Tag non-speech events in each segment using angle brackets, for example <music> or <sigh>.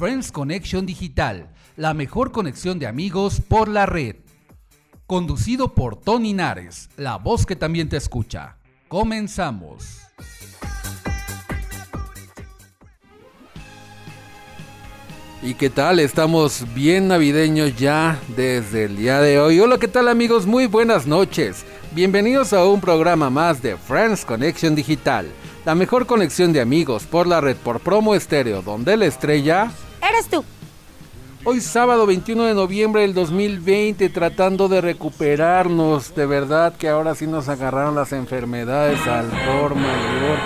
Friends Connection Digital, la mejor conexión de amigos por la red. Conducido por Tony Nares, la voz que también te escucha. Comenzamos. ¿Y qué tal? Estamos bien navideños ya desde el día de hoy. Hola, ¿qué tal amigos? Muy buenas noches. Bienvenidos a un programa más de Friends Connection Digital, la mejor conexión de amigos por la red por promo estéreo, donde la estrella... Eres tú. Hoy sábado 21 de noviembre del 2020 tratando de recuperarnos, de verdad que ahora sí nos agarraron las enfermedades al por mayor,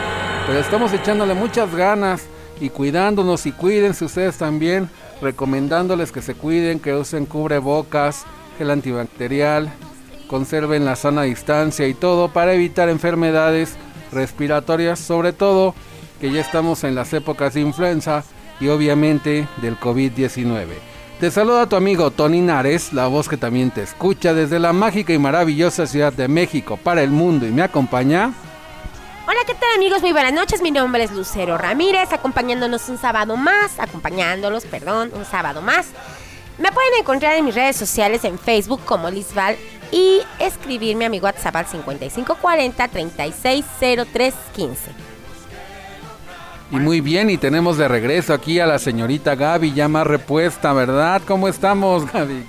pero estamos echándole muchas ganas y cuidándonos y cuídense ustedes también, recomendándoles que se cuiden, que usen cubrebocas, gel antibacterial, conserven la sana distancia y todo para evitar enfermedades respiratorias, sobre todo que ya estamos en las épocas de influenza y obviamente del COVID-19. Te saluda tu amigo Tony Nares, la voz que también te escucha desde la mágica y maravillosa Ciudad de México para el mundo y me acompaña. Hola, ¿qué tal amigos? Muy buenas noches. Mi nombre es Lucero Ramírez, acompañándonos un sábado más, acompañándolos, perdón, un sábado más. Me pueden encontrar en mis redes sociales en Facebook como Lisval y escribirme a mi WhatsApp al 5540 360315. Y muy bien, y tenemos de regreso aquí a la señorita Gaby, ya más repuesta, ¿verdad? ¿Cómo estamos, Gaby?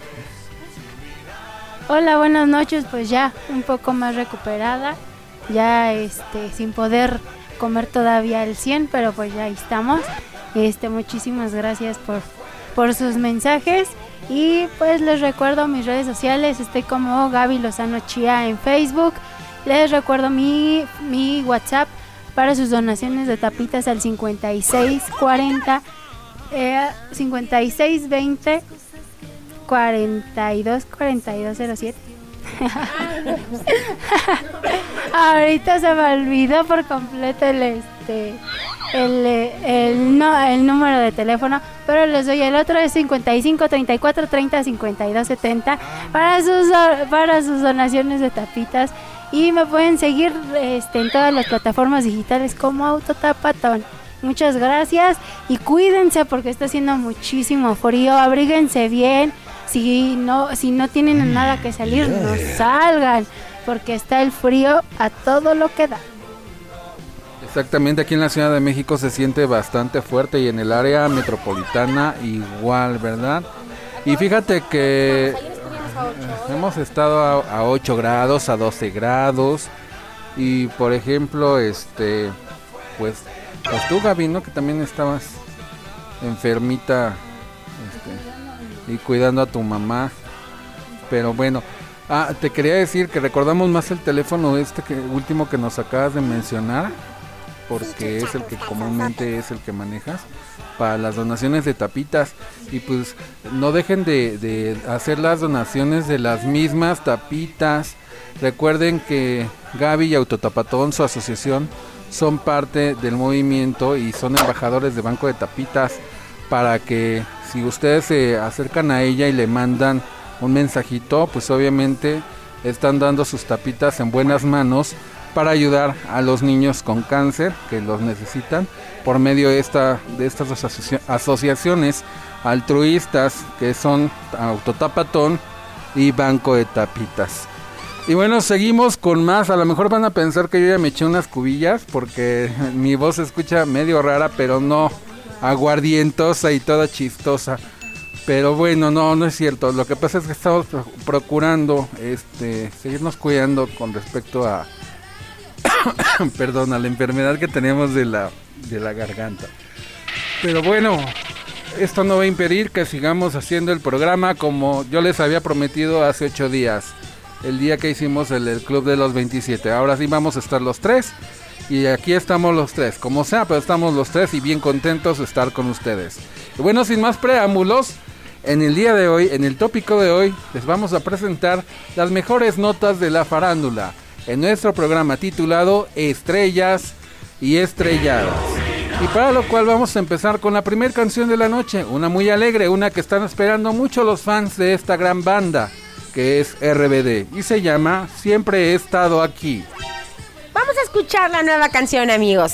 Hola, buenas noches, pues ya un poco más recuperada, ya este sin poder comer todavía el 100, pero pues ya estamos. Este, muchísimas gracias por por sus mensajes y pues les recuerdo mis redes sociales, estoy como Gaby Lozano Chía en Facebook. Les recuerdo mi mi WhatsApp para sus donaciones de tapitas al 5640 eh, 5620 42 4207 Ahorita se me olvidó por completo el este el, el, no, el número de teléfono, pero les doy el otro es 55 34 30 52 70 para sus para sus donaciones de tapitas y me pueden seguir este, en todas las plataformas digitales como Autotapatón. Muchas gracias y cuídense porque está haciendo muchísimo frío. Abríguense bien. Si no, si no tienen nada que salir, no salgan porque está el frío a todo lo que da. Exactamente, aquí en la Ciudad de México se siente bastante fuerte y en el área metropolitana igual, ¿verdad? Y fíjate que Hemos estado a, 8 grados, a 12 grados. Y por ejemplo, este, pues, pues tú Gaby, ¿no? Que también estabas enfermita este, y cuidando a tu mamá. Pero bueno, ah, te quería decir que recordamos más el teléfono este que último que nos acabas de mencionar, porque es el que comúnmente es el que manejas para las donaciones de tapitas y pues no dejen de, hacer las donaciones de las mismas tapitas. Recuerden que Gaby y Autotapatón, su asociación, son parte del movimiento y son embajadores de Banco de Tapitas para que si ustedes se acercan a ella y le mandan un mensajito, pues obviamente están dando sus tapitas en buenas manos para ayudar a los niños con cáncer que los necesitan por medio de, esta, de estas asociaciones altruistas que son Autotapatón y Banco de Tapitas. Y bueno, seguimos con más. A lo mejor van a pensar que yo ya me eché unas cubillas porque <laughs> mi voz se escucha medio rara, pero no aguardientosa y toda chistosa. Pero bueno, no, no es cierto. Lo que pasa es que estamos procurando este, seguirnos cuidando con respecto a, <coughs> perdón, a la enfermedad que tenemos de la de la garganta. Pero bueno, esto no va a impedir que sigamos haciendo el programa como yo les había prometido hace ocho días. El día que hicimos el, Club de los 27. Ahora sí vamos a estar los tres. Y aquí estamos los tres. Como sea, pero estamos los tres y bien contentos de estar con ustedes. Y bueno, sin más preámbulos, En el día de hoy, en el tópico de hoy, les vamos a presentar las mejores notas de la farándula en nuestro programa titulado Estrellas y Estrelladas. Y para lo cual vamos a empezar con la primera canción de la noche, una muy alegre, una que están esperando mucho los fans de esta gran banda, que es RBD, y se llama Siempre he estado aquí. Vamos a escuchar la nueva canción, amigos.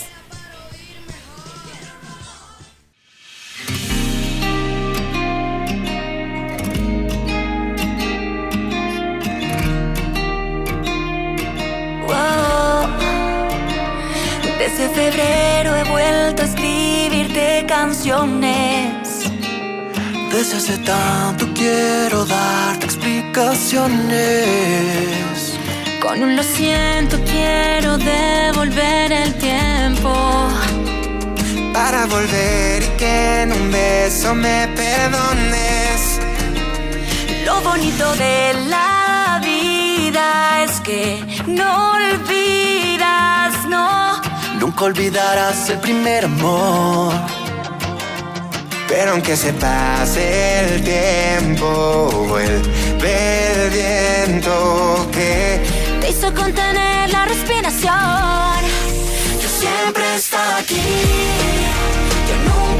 Desde febrero he vuelto a escribirte canciones. Desde hace tanto quiero darte explicaciones. Con un lo siento quiero devolver el tiempo. Para volver y que en un beso me perdones. Lo bonito de la vida que no olvidas, no. Nunca olvidarás el primer amor. Pero aunque se pase el tiempo, vuelve el viento que te hizo contener la respiración. Yo siempre he estado aquí, yo nunca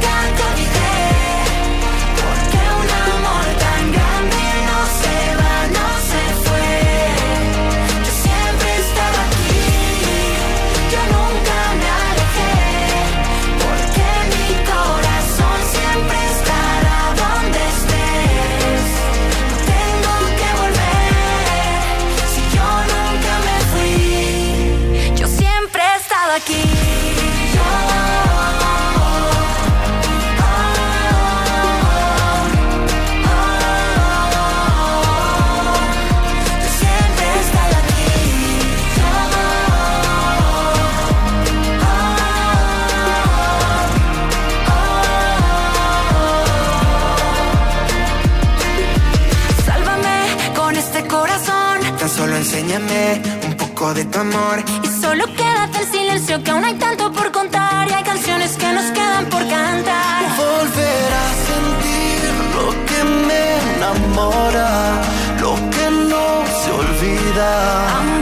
enséñame un poco de tu amor. Y solo quédate en silencio que aún hay tanto por contar y hay canciones que nos quedan por cantar. Volver a sentir lo que me enamora, lo que no se olvida. Aunque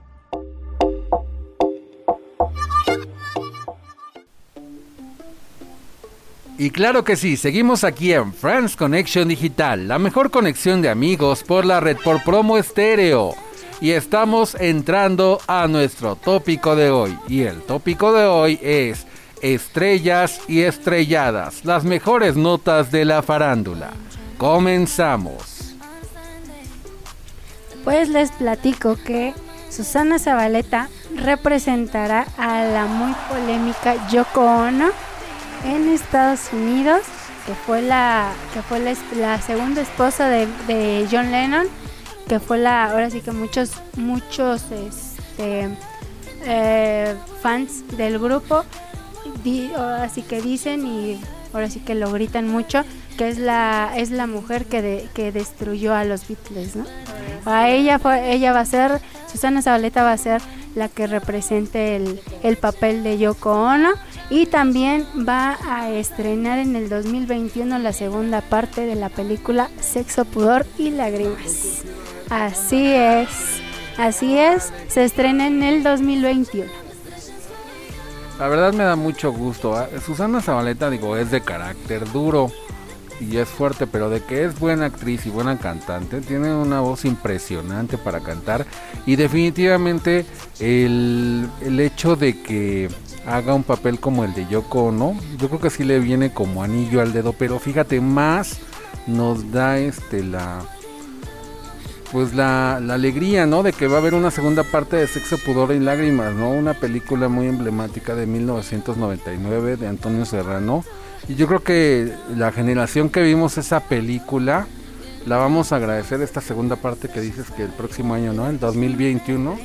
Y claro que sí, seguimos aquí en Friends Connection Digital, la mejor conexión de amigos por la red por promo estéreo. Y estamos entrando a nuestro tópico de hoy. Y el tópico de hoy es estrellas y estrelladas, las mejores notas de la farándula. Comenzamos. Pues les platico que Susana Zabaleta representará a la muy polémica Yoko Ono en Estados Unidos, que fue la que fue la, segunda esposa de, de John Lennon, que fue la ahora sí que muchos muchos este, eh, fans del grupo di- ahora sí que dicen y ahora sí que lo gritan mucho que es la es la mujer que de- que destruyó a los Beatles, ¿no? A ella fue ella va a ser Susana Zabaleta va a ser la que represente el, el papel de Yoko Ono. Y también va a estrenar en el 2021 la segunda parte de la película Sexo, Pudor y Lágrimas. Así es, así es, se estrena en el 2021. La verdad me da mucho gusto. ¿ah? Susana Zabaleta, digo, es de carácter duro y es fuerte, pero de que es buena actriz y buena cantante, tiene una voz impresionante para cantar. Y definitivamente el, el hecho de que haga un papel como el de Yoko Ono, yo creo que sí le viene como anillo al dedo, pero fíjate, más nos da este la pues la, la alegría, ¿no? De que va a haber una segunda parte de Sexo, Pudor y Lágrimas, ¿no? Una película muy emblemática de 1999 de Antonio Serrano. Y yo creo que la generación que vimos esa película, la vamos a agradecer esta segunda parte que dices que el próximo año, ¿no? El 2021.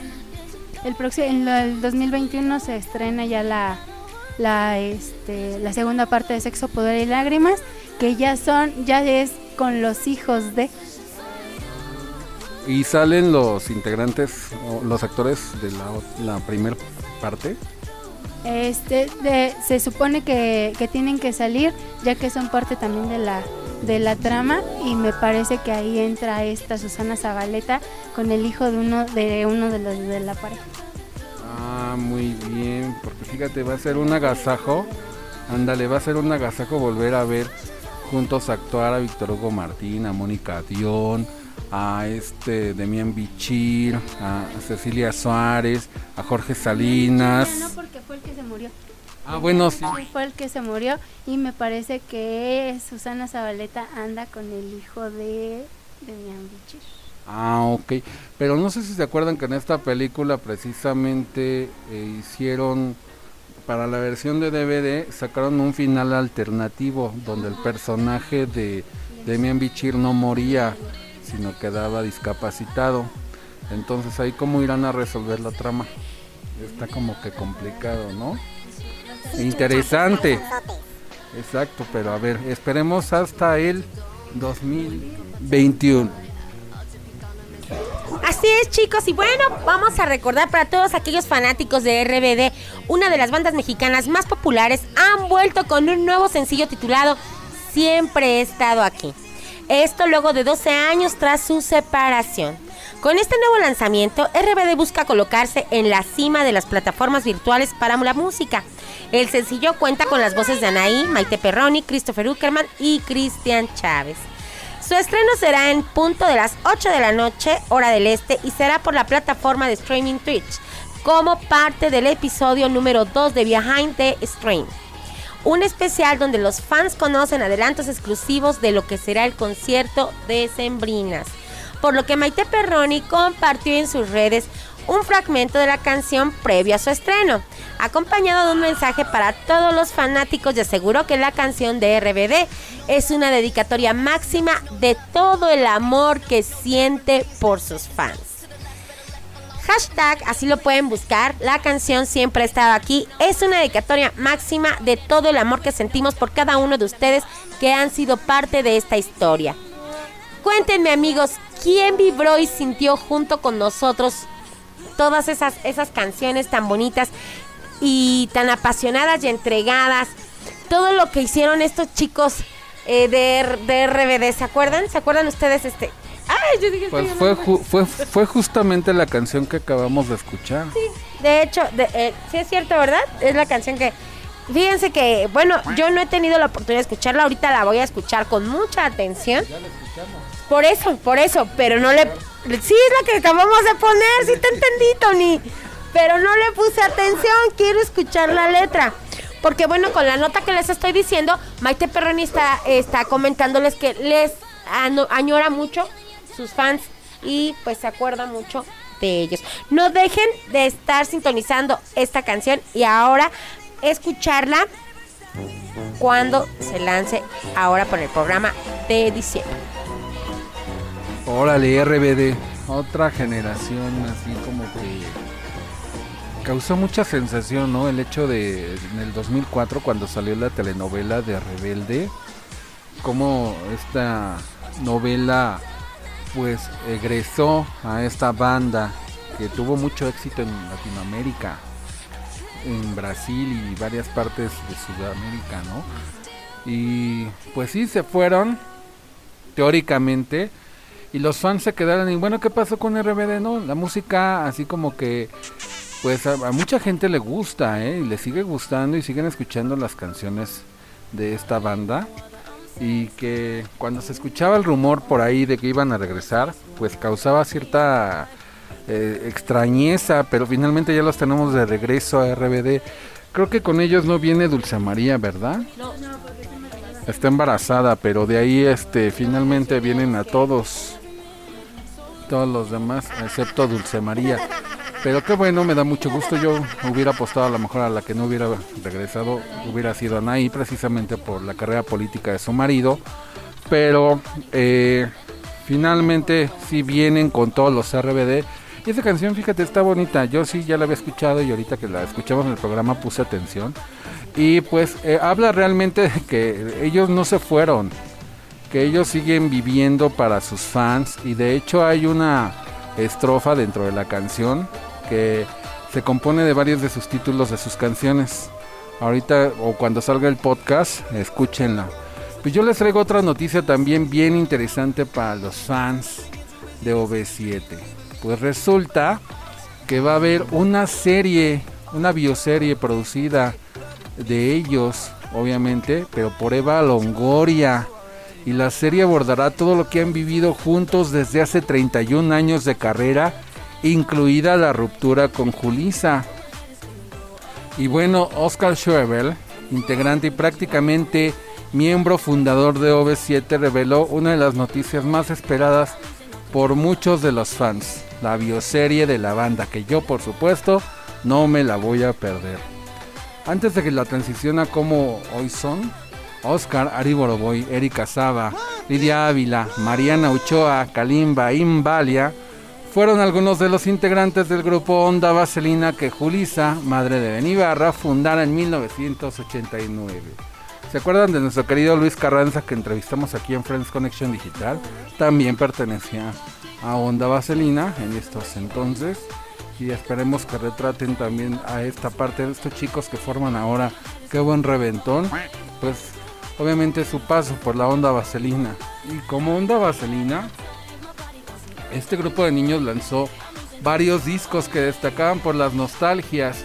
El próximo, en el 2021 se estrena ya la, la, este, la segunda parte de Sexo, Poder y Lágrimas, que ya son, ya es con los hijos de. Y salen los integrantes, o los actores de la, la primera parte. Este, de- se supone que, que tienen que salir, ya que son parte también de la, de la trama, y me parece que ahí entra esta Susana Zabaleta con el hijo de uno de uno de los de la pareja. Ah, muy bien, porque fíjate, va a ser un agasajo. Ándale, va a ser un agasajo volver a ver juntos actuar a Víctor Hugo Martín, a Mónica Dion, a este Demian Bichir, a Cecilia Suárez, a Jorge Salinas. No, porque fue el que se murió. Ah, bueno, sí. Fue el que se murió y me parece que Susana Zabaleta anda con el hijo de Demian Bichir. Ah, ok. Pero no sé si se acuerdan que en esta película precisamente eh, hicieron, para la versión de DVD, sacaron un final alternativo donde el personaje de Demian Bichir no moría, sino quedaba discapacitado. Entonces ahí cómo irán a resolver la trama. Está como que complicado, ¿no? Interesante. Exacto, pero a ver, esperemos hasta el 2021. Así es, chicos. Y bueno, vamos a recordar para todos aquellos fanáticos de RBD, una de las bandas mexicanas más populares, han vuelto con un nuevo sencillo titulado Siempre he estado aquí. Esto luego de 12 años tras su separación. Con este nuevo lanzamiento, RBD busca colocarse en la cima de las plataformas virtuales para la música. El sencillo cuenta con las voces de Anaí, Maite Perroni, Christopher Uckerman y Cristian Chávez. Su estreno será en punto de las 8 de la noche, hora del este, y será por la plataforma de streaming Twitch, como parte del episodio número 2 de Behind the Stream. Un especial donde los fans conocen adelantos exclusivos de lo que será el concierto de Sembrinas. Por lo que Maite Perroni compartió en sus redes un fragmento de la canción previo a su estreno, acompañado de un mensaje para todos los fanáticos y aseguró que la canción de RBD es una dedicatoria máxima de todo el amor que siente por sus fans. Hashtag, así lo pueden buscar, la canción siempre ha estado aquí, es una dedicatoria máxima de todo el amor que sentimos por cada uno de ustedes que han sido parte de esta historia. Cuéntenme amigos, ¿quién vibró y sintió junto con nosotros todas esas, esas canciones tan bonitas y tan apasionadas y entregadas? Todo lo que hicieron estos chicos eh, de, de RBD, ¿se acuerdan? ¿Se acuerdan ustedes este? Ay, yo dije, Pues fue, ju- fue, fue justamente la canción que acabamos de escuchar. De hecho, de, eh, sí es cierto, ¿verdad? Es la canción que... Fíjense que, bueno, yo no he tenido la oportunidad de escucharla, ahorita la voy a escuchar con mucha atención. Por eso, por eso, pero no le... Sí, es la que acabamos de poner, sí te entendí, Tony. Pero no le puse atención, quiero escuchar la letra. Porque bueno, con la nota que les estoy diciendo, Maite Perroni está, está comentándoles que les añora mucho sus fans y pues se acuerda mucho de ellos. No dejen de estar sintonizando esta canción y ahora escucharla cuando se lance ahora por el programa de diciembre. Órale, RBD, otra generación así como que causó mucha sensación, ¿no? El hecho de en el 2004 cuando salió la telenovela de Rebelde, como esta novela pues egresó a esta banda que tuvo mucho éxito en Latinoamérica, en Brasil y varias partes de Sudamérica, ¿no? Y pues sí, se fueron, teóricamente, y los fans se quedaron y bueno, ¿qué pasó con RBD? No, la música así como que pues a, a mucha gente le gusta, ¿eh? Y le sigue gustando y siguen escuchando las canciones de esta banda y que cuando se escuchaba el rumor por ahí de que iban a regresar, pues causaba cierta eh, extrañeza, pero finalmente ya los tenemos de regreso a RBD. Creo que con ellos no viene Dulce María, ¿verdad? Está embarazada, pero de ahí este finalmente vienen a todos todos los demás, excepto Dulce María. Pero qué bueno, me da mucho gusto. Yo hubiera apostado a lo mejor a la que no hubiera regresado, hubiera sido Anaí, precisamente por la carrera política de su marido. Pero eh, finalmente sí vienen con todos los RBD. Y esa canción, fíjate, está bonita. Yo sí ya la había escuchado y ahorita que la escuchamos en el programa puse atención. Y pues eh, habla realmente de que ellos no se fueron, que ellos siguen viviendo para sus fans. Y de hecho hay una estrofa dentro de la canción que se compone de varios de sus títulos de sus canciones. Ahorita o cuando salga el podcast, escúchenla. Pues yo les traigo otra noticia también bien interesante para los fans de OV7. Pues resulta que va a haber una serie, una bioserie producida de ellos, obviamente, pero por Eva Longoria. Y la serie abordará todo lo que han vivido juntos desde hace 31 años de carrera incluida la ruptura con Julisa. Y bueno, Oscar Schwebel, integrante y prácticamente miembro fundador de OV7, reveló una de las noticias más esperadas por muchos de los fans, la bioserie de la banda, que yo por supuesto no me la voy a perder. Antes de que la transición a como hoy son, Oscar, Ari Boroboy, Erika Saba, Lidia Ávila, Mariana Ochoa, Kalimba, Imbalia, fueron algunos de los integrantes del grupo Onda Vaselina que Julisa, madre de Benibarra, fundara en 1989. ¿Se acuerdan de nuestro querido Luis Carranza que entrevistamos aquí en Friends Connection Digital? También pertenecía a Onda Vaselina en estos entonces. Y esperemos que retraten también a esta parte de estos chicos que forman ahora Qué buen reventón. Pues obviamente su paso por la Onda Vaselina. Y como Onda Vaselina, este grupo de niños lanzó varios discos que destacaban por las nostalgias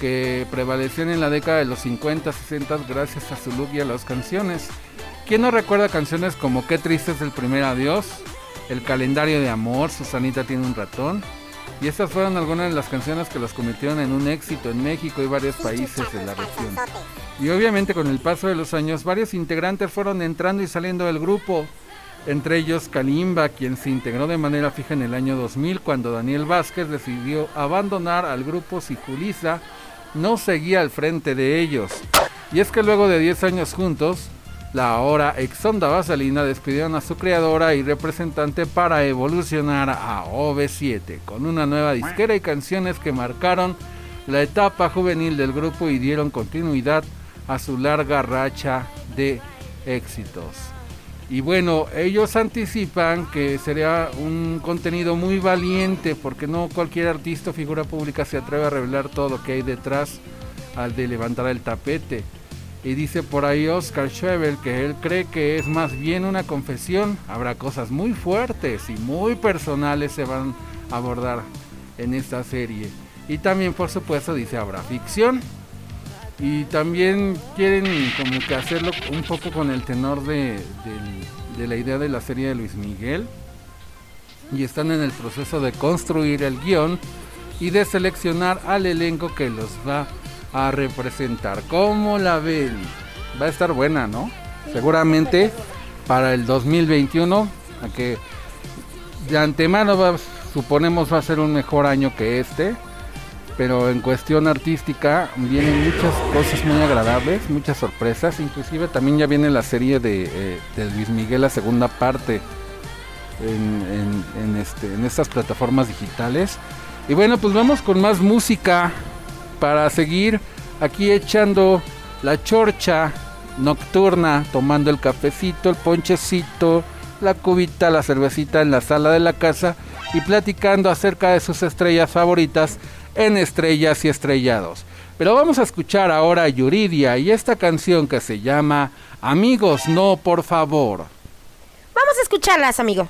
que prevalecían en la década de los 50, 60 gracias a su look y a las canciones. ¿Quién no recuerda canciones como Qué triste es el primer adiós? El calendario de amor, Susanita tiene un ratón. Y estas fueron algunas de las canciones que los convirtieron en un éxito en México y varios países de la región. Y obviamente con el paso de los años varios integrantes fueron entrando y saliendo del grupo. Entre ellos Kalimba, quien se integró de manera fija en el año 2000 cuando Daniel Vázquez decidió abandonar al grupo si Julisa no seguía al frente de ellos. Y es que luego de 10 años juntos, la ahora Exonda Vaselina despidieron a su creadora y representante para evolucionar a OV7 con una nueva disquera y canciones que marcaron la etapa juvenil del grupo y dieron continuidad a su larga racha de éxitos. Y bueno, ellos anticipan que sería un contenido muy valiente porque no cualquier artista o figura pública se atreve a revelar todo lo que hay detrás al de levantar el tapete. Y dice por ahí Oscar Schwebel que él cree que es más bien una confesión. Habrá cosas muy fuertes y muy personales se van a abordar en esta serie. Y también por supuesto dice habrá ficción. Y también quieren como que hacerlo un poco con el tenor de, de la idea de la serie de Luis Miguel. Y están en el proceso de construir el guion y de seleccionar al elenco que los va a representar. ¿Cómo la ven? Va a estar buena, ¿no? Seguramente para el 2021, a que de antemano suponemos va a ser un mejor año que este pero en cuestión artística vienen muchas cosas muy agradables, muchas sorpresas, inclusive también ya viene la serie de, eh, de Luis Miguel, la segunda parte en, en- en este, en estas plataformas digitales. Y bueno, pues vamos con más música para seguir aquí echando la chorcha nocturna, tomando el cafecito, el ponchecito, la cubita, la cervecita en la sala de la casa y platicando acerca de sus estrellas favoritas en Estrellas y Estrellados. Pero vamos a escuchar ahora a Yuridia y esta canción que se llama Amigos, no, por favor. Vamos a escucharlas, amigo.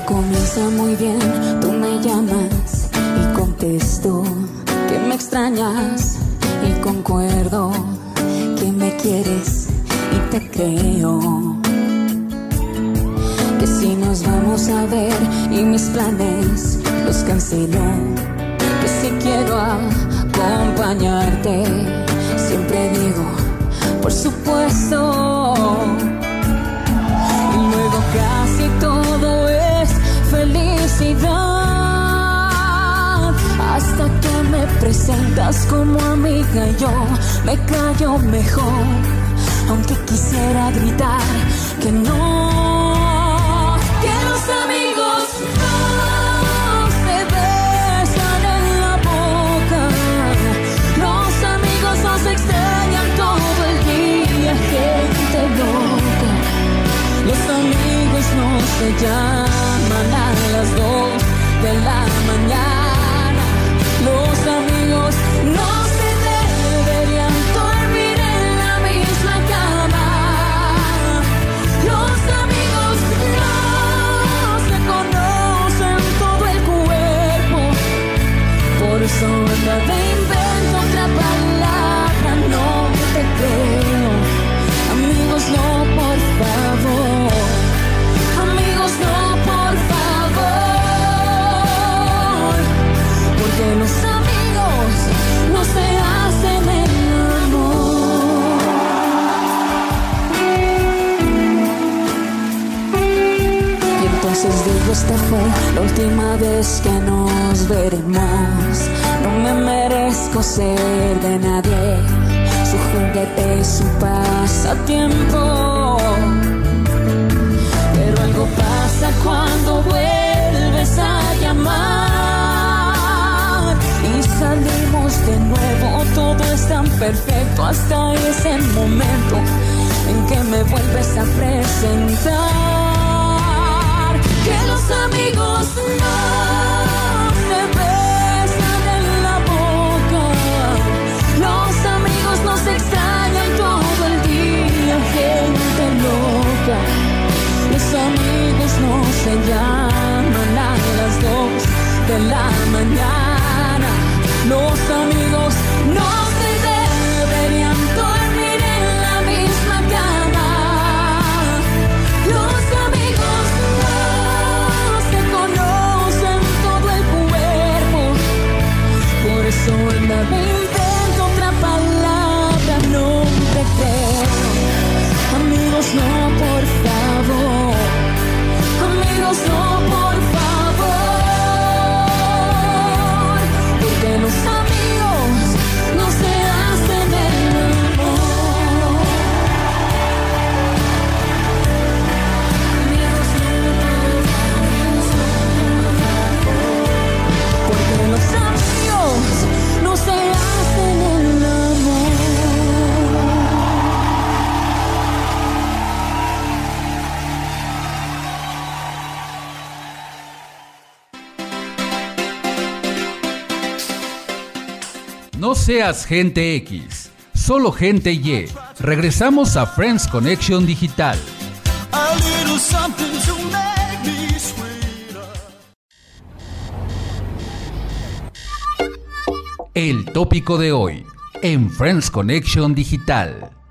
Comienza muy bien, tú me llamas y contesto que me extrañas y concuerdo que me quieres y te creo. Que si nos vamos a ver y mis planes los cancelo, que si quiero acompañarte, siempre digo, por supuesto. Hasta que me presentas como amiga, yo me callo mejor. Aunque quisiera gritar que no. Que los amigos no extrañan todo el día, gente loca. Los amigos no se llaman a las dos de la seas gente X, solo gente Y. Regresamos a Friends Connection Digital. El tópico de hoy en Friends Connection Digital.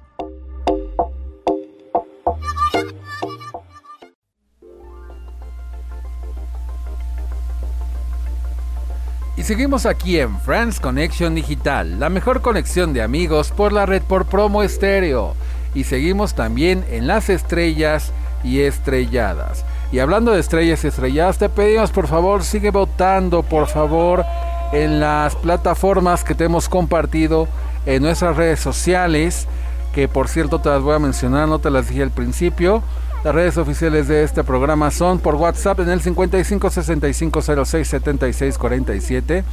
Y seguimos aquí en Friends Connection Digital, la mejor conexión de amigos por la red por promo estéreo. Y seguimos también en las estrellas y estrelladas. Y hablando de estrellas y estrelladas, te pedimos por favor, sigue votando por favor en las plataformas que te hemos compartido en nuestras redes sociales. Que por cierto te las voy a mencionar, no te las dije al principio. Las redes oficiales de este programa son por WhatsApp en el 55 65 06 76 47.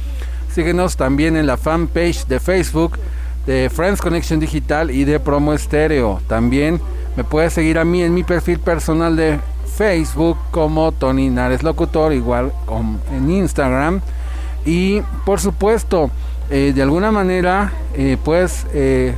Síguenos también en la fanpage de Facebook de Friends Connection Digital y de Promo Estéreo. También me puedes seguir a mí en mi perfil personal de Facebook como Tony Nares Locutor, igual en Instagram. Y por supuesto, eh, de alguna manera, eh, puedes eh,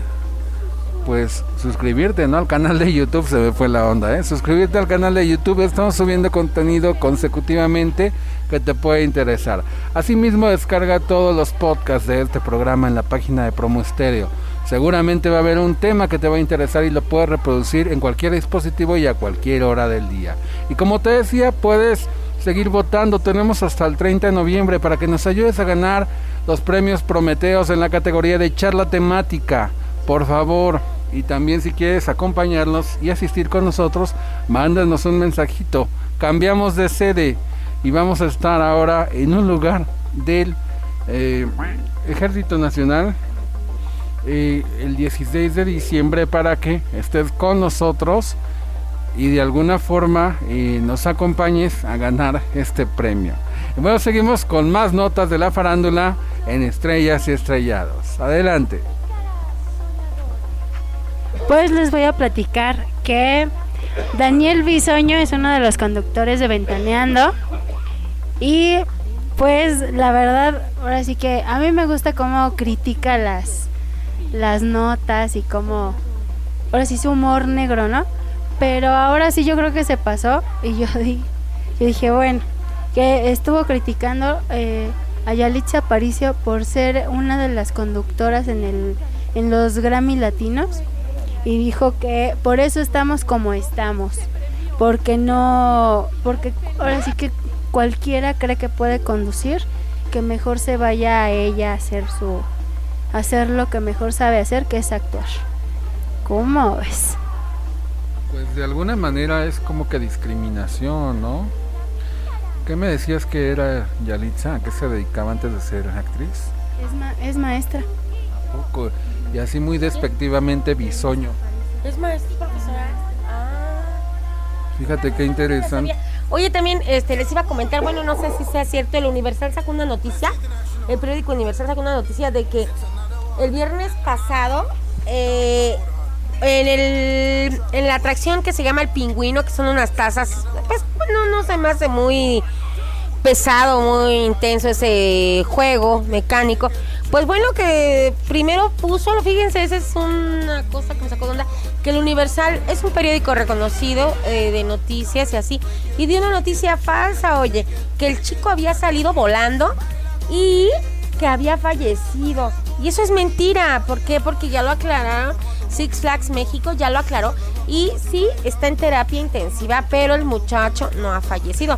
pues suscribirte ¿no? al canal de YouTube, se me fue la onda, ¿eh? suscribirte al canal de YouTube, estamos subiendo contenido consecutivamente que te puede interesar. Asimismo descarga todos los podcasts de este programa en la página de Promo Estéreo. Seguramente va a haber un tema que te va a interesar y lo puedes reproducir en cualquier dispositivo y a cualquier hora del día. Y como te decía, puedes seguir votando. Tenemos hasta el 30 de noviembre para que nos ayudes a ganar los premios Prometeos en la categoría de charla temática. Por favor, y también si quieres acompañarnos y asistir con nosotros, mándanos un mensajito. Cambiamos de sede y vamos a estar ahora en un lugar del eh, Ejército Nacional eh, el 16 de diciembre para que estés con nosotros y de alguna forma eh, nos acompañes a ganar este premio. Bueno, seguimos con más notas de la farándula en Estrellas y Estrellados. Adelante. Pues les voy a platicar que Daniel Bisoño es uno de los conductores de Ventaneando. Y pues la verdad, ahora sí que a mí me gusta cómo critica las, las notas y cómo, ahora sí su humor negro, ¿no? Pero ahora sí yo creo que se pasó y yo, <laughs> di- yo dije, bueno, que estuvo criticando eh, a Yalitza Aparicio por ser una de las conductoras en, el, en los Grammy Latinos y dijo que por eso estamos como estamos, porque no, porque ahora sí que cualquiera cree que puede conducir, que mejor se vaya a ella a hacer su, a hacer lo que mejor sabe hacer, que es actuar. ¿Cómo ves? Pues de alguna manera es como que discriminación, ¿no? ¿Qué me decías que era Yalitza? ¿A qué se dedicaba antes de ser actriz? Es, ma- es maestra. Y así muy despectivamente bisoño. Es maestra, profesora. Ah. Fíjate qué interesante. Oye, también este, les iba a comentar, bueno, no sé si sea cierto, el Universal sacó una noticia, el periódico Universal sacó una noticia de que el viernes pasado, eh, en, el, en la atracción que se llama El Pingüino, que son unas tazas, pues bueno, no se me hace muy pesado, muy intenso ese juego mecánico. Pues bueno, que primero puso, fíjense, esa es una cosa que me sacó de onda, que el Universal es un periódico reconocido eh, de noticias y así, y dio una noticia falsa, oye, que el chico había salido volando y que había fallecido. Y eso es mentira, ¿por qué? Porque ya lo aclararon, Six Flags México ya lo aclaró y sí está en terapia intensiva, pero el muchacho no ha fallecido.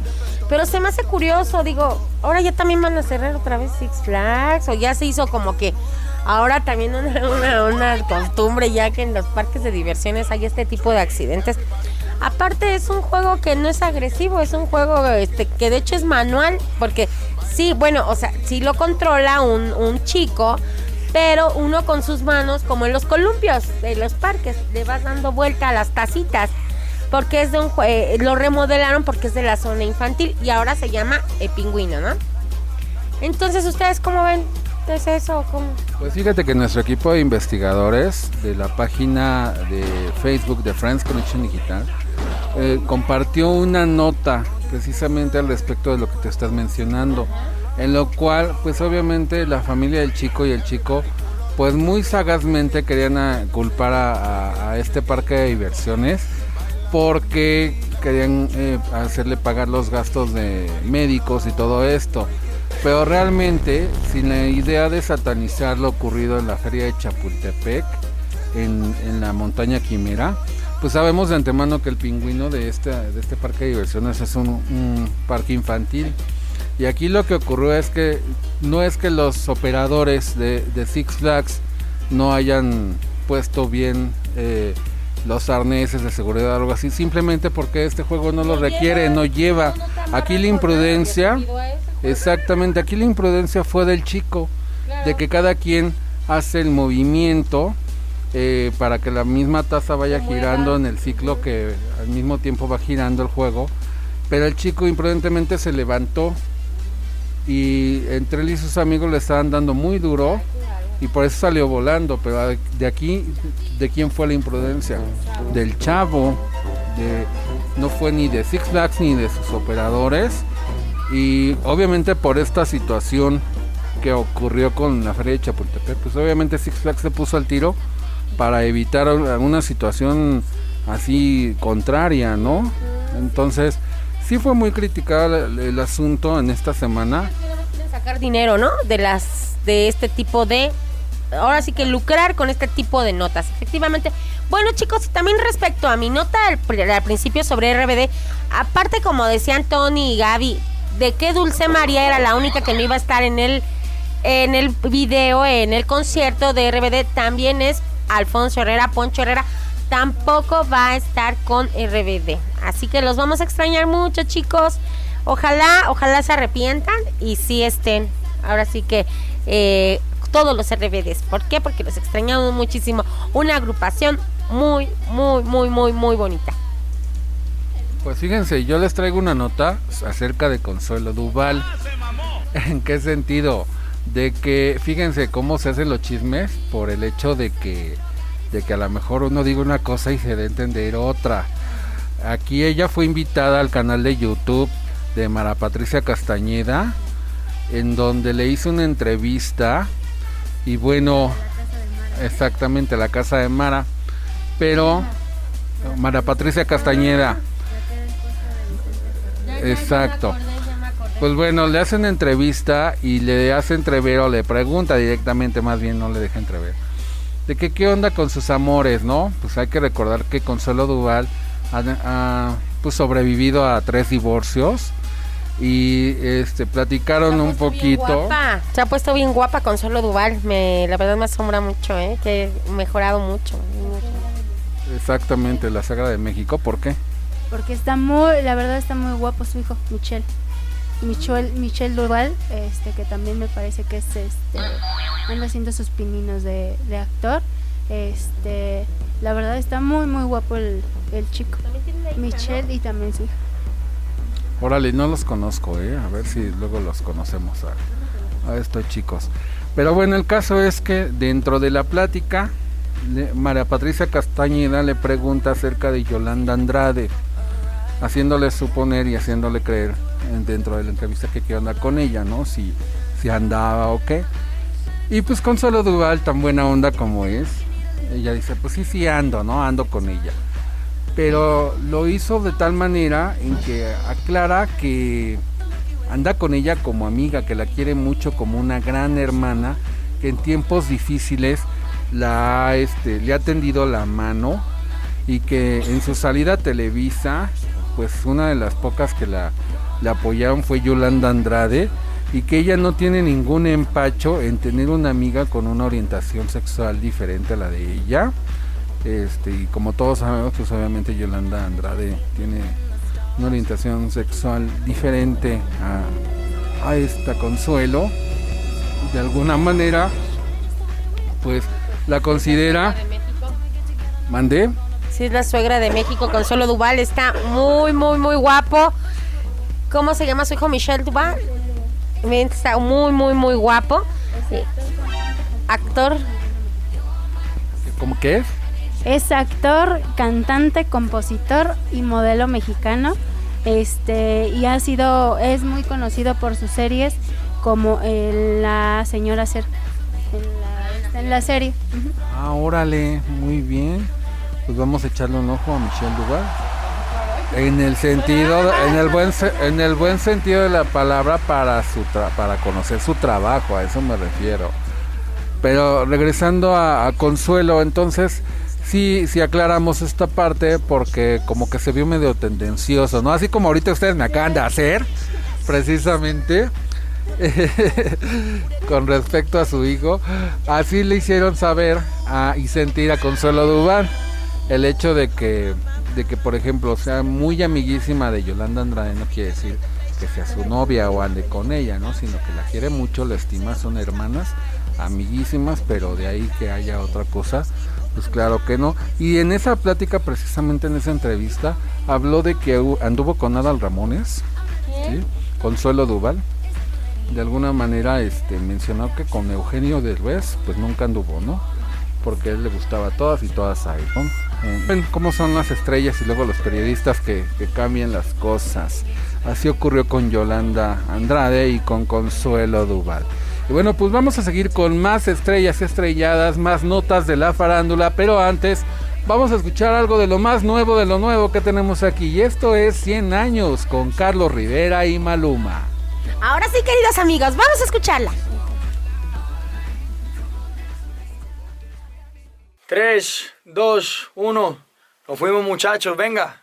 Pero se me hace curioso, digo, ahora ya también van a cerrar otra vez Six Flags o ya se hizo como que ahora también una, <laughs> una, una costumbre ya que en los parques de diversiones hay este tipo de accidentes. Aparte es un juego que no es agresivo, es un juego este, que de hecho es manual, porque sí, bueno, o sea, sí lo controla un, un chico, pero uno con sus manos, como en los columpios de los parques, le vas dando vuelta a las tacitas, porque es de un eh, lo remodelaron porque es de la zona infantil y ahora se llama el pingüino, ¿no? Entonces, ¿ustedes cómo ven? ¿Es eso cómo? Pues fíjate que nuestro equipo de investigadores de la página de Facebook de Friends Connection Digital eh, compartió una nota precisamente al respecto de lo que te estás mencionando, en lo cual pues obviamente la familia del chico y el chico pues muy sagazmente querían culpar a, este parque de diversiones porque querían eh, hacerle pagar los gastos de médicos y todo esto. Pero realmente, sin la idea de satanizar lo ocurrido en la feria de Chapultepec, en, la montaña Quimera, pues sabemos de antemano que el pingüino de este, de este parque de diversiones es un parque infantil. Y aquí lo que ocurrió es que no es que los operadores de, de Six Flags no hayan puesto bien eh, los arneses de seguridad o algo así, simplemente porque este juego no lo requiere, no lleva. Aquí la imprudencia, exactamente, aquí la imprudencia fue del chico, de que cada quien hace el movimiento eh, para que la misma taza vaya girando en el ciclo que al mismo tiempo va girando el juego, pero el chico imprudentemente se levantó y entre él y sus amigos le estaban dando muy duro y por eso salió volando, pero de- aquí, ¿de quién fue la imprudencia? Del chavo, de, no fue ni de Six Flags ni de sus operadores, y obviamente por esta situación que ocurrió con la feria de Chapultepec, pues obviamente Six Flags se puso al tiro para evitar alguna situación así contraria, ¿no? Entonces, sí fue muy criticado el, el asunto en esta semana. sacar dinero, ¿no? De las de este tipo de ahora sí que lucrar con este tipo de notas. Efectivamente. Bueno, chicos, y también respecto a mi nota al, al principio sobre RBD, aparte como decían Tony y Gaby, de que Dulce María era la única que no iba a estar en el en el video, en el concierto de RBD, también es Alfonso Herrera, Poncho Herrera, tampoco va a estar con RBD. Así que los vamos a extrañar mucho, chicos. Ojalá, ojalá se arrepientan y sí estén. Ahora sí que eh, todos los RBDs. ¿Por qué? Porque los extrañamos muchísimo. Una agrupación muy, muy, muy, muy, muy bonita. Pues fíjense, yo les traigo una nota acerca de Consuelo Duval. <laughs> ¿En qué sentido? De que, fíjense cómo se hacen los chismes por el hecho de que, de que a lo mejor uno diga una cosa y se dé a entender otra. Aquí ella fue invitada al canal de YouTube de Mara Patricia Castañeda, en donde le hizo una entrevista y bueno, exactamente la casa de Mara, pero Mara Patricia Castañeda. Exacto. Pues bueno, le hacen entrevista y le hace entrever o le pregunta directamente, más bien no le deja entrever, de que qué onda con sus amores, ¿no? Pues hay que recordar que Consuelo Duval ha, ha, pues sobrevivido a tres divorcios y este platicaron un poquito. Guapa. Se ha puesto bien guapa con solo Duval. Me, la verdad me asombra mucho, ¿eh? Que he mejorado mucho. mucho. Exactamente, la Sagra de México, ¿por qué? Porque está muy, la verdad está muy guapo su hijo, Michelle. Michelle, Michelle Duval, este, que también me parece que es este, anda haciendo sus pininos de, de actor. Este, la verdad está muy muy guapo el, el chico. Michelle y también su hija. Órale, no los conozco, ¿eh? A ver si luego los conocemos a, a estos chicos. Pero bueno, el caso es que dentro de la plática, le- María Patricia Castañeda le pregunta acerca de Yolanda Andrade, haciéndole suponer y haciéndole creer en- dentro de la entrevista que qué onda con ella, ¿no? Si, si andaba o qué. Y pues Consuelo Duval, tan buena onda como es, ella dice, pues sí, sí ando, ¿no? Ando con ella pero lo hizo de tal manera en que aclara que anda con ella como amiga, que la quiere mucho como una gran hermana, que en tiempos difíciles la este, le ha tendido la mano y que en su salida a Televisa, pues una de las pocas que la, apoyaron fue Yolanda Andrade y que ella no tiene ningún empacho en tener una amiga con una orientación sexual diferente a la de ella. Este, y como todos sabemos, pues obviamente Yolanda Andrade tiene una orientación sexual diferente a, a esta Consuelo. De alguna manera, pues la considera. Mandé. Sí, es la suegra de México, Consuelo Duval. Está muy, muy, muy guapo. ¿Cómo se llama su hijo? Michelle Duval. Está muy, muy, muy guapo. Actor. ¿Cómo que es? Es actor, cantante, compositor y modelo mexicano. Este, y ha sido, es muy conocido por sus series como eh, La Señora Ser. En la, está en la serie. Ah, órale, muy bien. Pues vamos a echarle un ojo a Michelle Duval. En el sentido, en el buen, en el buen sentido de la palabra para su tra- para conocer su trabajo, a eso me refiero. Pero regresando a, Consuelo, entonces sí, sí aclaramos esta parte porque como que se vio medio tendencioso, ¿no? Así como ahorita ustedes me acaban de hacer, precisamente, <laughs> con respecto a su hijo, así le hicieron saber y sentir a Consuelo Duval el hecho de que, de que, por ejemplo, sea muy amiguísima de Yolanda Andrade no quiere decir que sea su novia o ande con ella, ¿no? Sino que la quiere mucho, la estima, son hermanas, amiguísimas, pero de ahí que haya otra cosa, pues claro que no. Y en esa plática, precisamente en esa entrevista, habló de que anduvo con Adal Ramones, ¿sí? Consuelo Duval, de alguna manera este mencionó que con Eugenio Derbez pues nunca anduvo, ¿no? Porque él le gustaba a todas y todas a él, ¿no? Ven cómo son las estrellas y luego los periodistas que, que cambian las cosas. Así ocurrió con Yolanda Andrade y con Consuelo Duval. Y bueno, pues vamos a seguir con más estrellas estrelladas, más notas de la farándula, pero antes vamos a escuchar algo de lo más nuevo de lo nuevo que tenemos aquí. Y esto es 100 años con Carlos Rivera y Maluma. Ahora sí, queridos amigos, vamos a escucharla. 3, 2, 1. Nos fuimos muchachos, venga.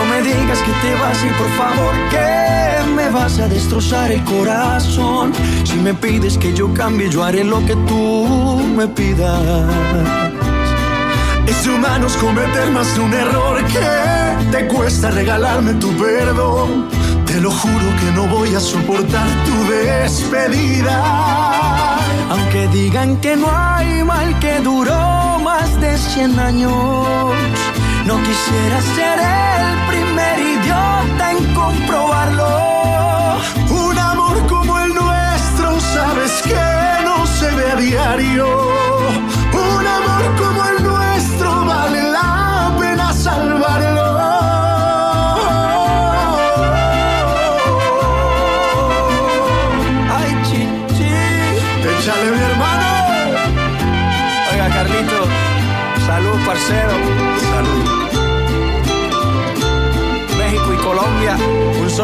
No me digas que te vas y por favor que me vas a destrozar el corazón. Si me pides que yo cambie, yo haré lo que tú me pidas. Es de humanos cometer más un error que te cuesta regalarme tu perdón. Te lo juro que no voy a soportar tu despedida. Aunque digan que no hay mal que duró más de 100 años, no quisiera ser el primer idiota en comprobarlo. Un amor como el nuestro, sabes que no se ve a diario.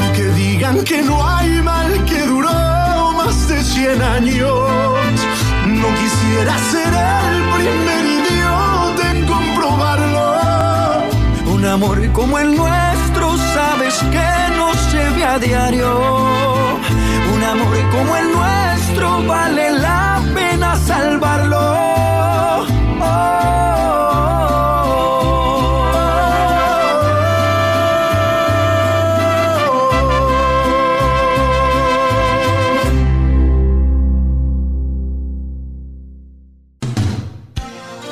Aunque digan que no hay mal que duró más de 100 años, no quisiera ser el primer idiota en comprobarlo. Un amor como el nuestro, sabes que no se a diario. Un amor como el nuestro vale la pena salvarlo.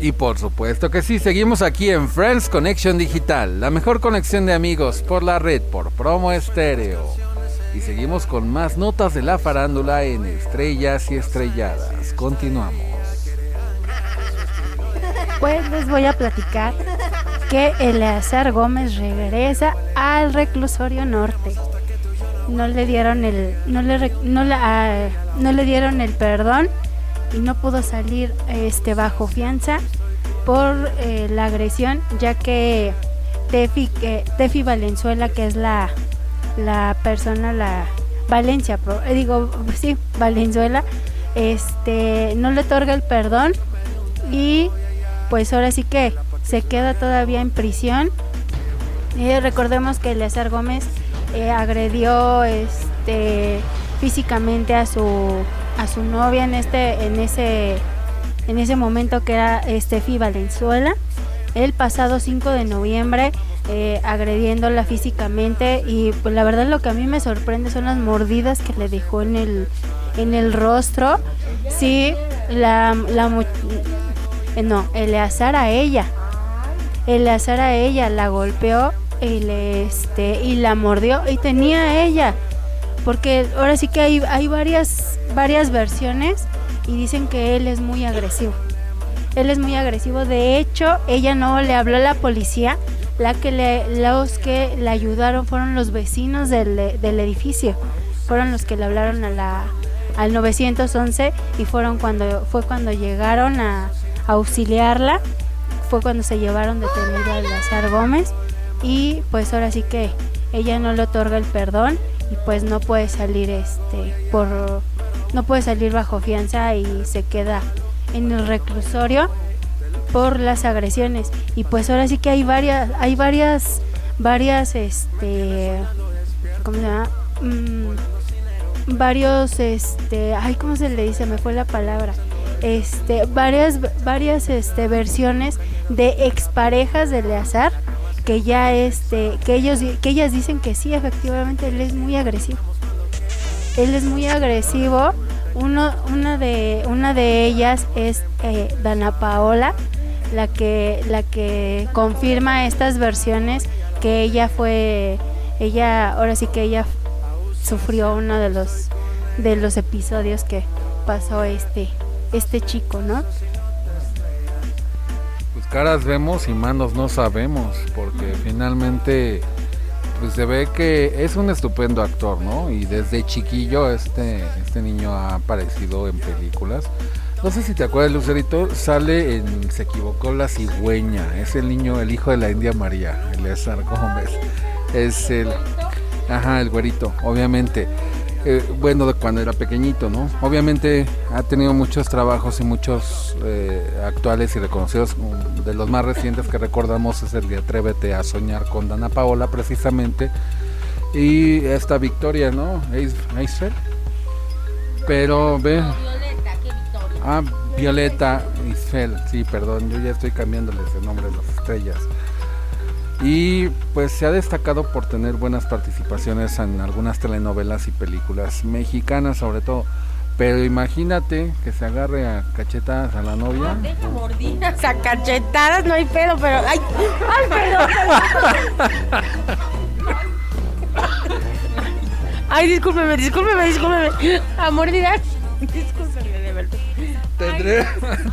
Y por supuesto que sí, seguimos aquí en Friends Connection Digital, la mejor conexión de amigos por la red, por promo estéreo. Y seguimos con más notas de la farándula en Estrellas y Estrelladas. Continuamos. Pues les voy a platicar que Eleazar Gómez regresa al reclusorio norte. No le dieron el, no le, no le, ah, no le dieron el perdón y no pudo salir este bajo fianza por eh, la agresión, ya que Tefi, Tefi Valenzuela, que es la, la persona, la Valencia, eh, digo, sí, Valenzuela, este, no le otorga el perdón y pues ahora sí que se queda todavía en prisión. Eh, recordemos que Eleazar Gómez eh, agredió este físicamente a su a su novia en este en ese en ese momento que era Estefi Valenzuela el pasado 5 de noviembre eh, agrediéndola físicamente. Y pues la verdad lo que a mí me sorprende son las mordidas que le dejó en el en el rostro. Sí la, la eh, no Eleazar a ella. Eleazar a ella la golpeó y le este y la mordió. Y tenía ella porque ahora sí que hay, hay varias varias versiones y dicen que él es muy agresivo. Él es muy agresivo. De hecho ella no le habló a la policía. La que los que le ayudaron fueron los vecinos del, del edificio. Fueron los que le hablaron a la al 911 y fueron cuando fue cuando llegaron a, a auxiliarla. Fue cuando se llevaron detenido a Lazar Gómez. Y pues ahora sí que ella no le otorga el perdón y pues no puede salir este por no puede salir bajo fianza y se queda en el reclusorio por las agresiones. Y pues ahora sí que hay varias hay varias varias este cómo se llama Mm, varios este ay cómo se le dice me fue la palabra. Este varias varias este versiones de exparejas de Eleazar que ya este que ellos que ellas dicen que sí efectivamente él es muy agresivo. Él es muy agresivo. Uno una de una de ellas es eh, Dana Paola la que la que confirma estas versiones que ella fue ella ahora sí que ella sufrió uno de los de los episodios que pasó este este chico no caras vemos y manos no sabemos, porque finalmente pues se ve que es un estupendo actor, ¿no? Y desde chiquillo este, este niño ha aparecido en películas. No sé si te acuerdas, Lucerito, sale en Se equivocó la cigüeña. Es el niño, el hijo de la India María, Eleazar Gómez. Es el... Ajá, el güerito, obviamente. Eh, bueno, de cuando era pequeñito, ¿no? Obviamente ha tenido muchos trabajos y muchos eh, actuales y reconocidos. um, De los más recientes que recordamos es el de Atrévete a soñar con Dana Paola, precisamente. Y esta Victoria, ¿no? Eis- Eisfeld. Pero ve. Ah, Violeta Isfel, sí, perdón, yo ya estoy cambiándoles el nombre de las estrellas. Y pues se ha destacado por tener buenas participaciones en algunas telenovelas y películas mexicanas sobre todo. Pero imagínate que se agarre a cachetadas a la novia. Deja mordidas a cachetadas, no hay pedo, pero. ¡Ay! ¡Ay, perdón! Ay, discúlpeme, discúlpeme, discúlpeme. A mordidas. Discúlpeme, de verdad. Tendré-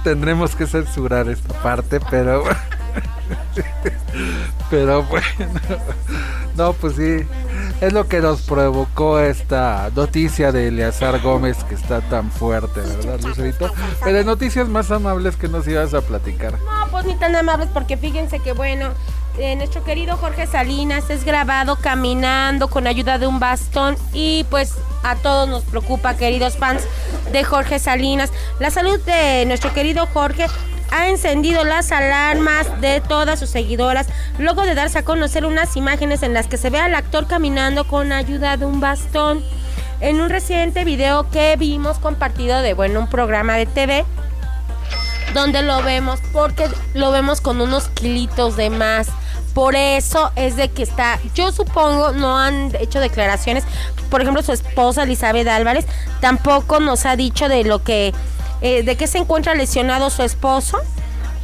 tendremos que censurar esta parte, pero <laughs> pero <laughs> bueno, no, pues sí, es lo que nos provocó esta noticia de Eleazar Gómez que está tan fuerte, ¿verdad, Lucerito? Pero noticias más amables que nos ibas a platicar. No, pues ni tan amables, porque fíjense que bueno, eh, nuestro querido Jorge Salinas es grabado caminando con ayuda de un bastón y pues a todos nos preocupa, queridos fans de Jorge Salinas. La salud de nuestro querido Jorge ha encendido las alarmas de todas sus seguidoras luego de darse a conocer unas imágenes en las que se ve al actor caminando con ayuda de un bastón. En un reciente video que vimos compartido de bueno, un programa de TV, donde lo vemos porque lo vemos con unos kilitos de más. Por eso es de que está, yo supongo, no han hecho declaraciones. Por ejemplo, su esposa Elizabeth Álvarez tampoco nos ha dicho de lo que, eh, de qué se encuentra lesionado su esposo.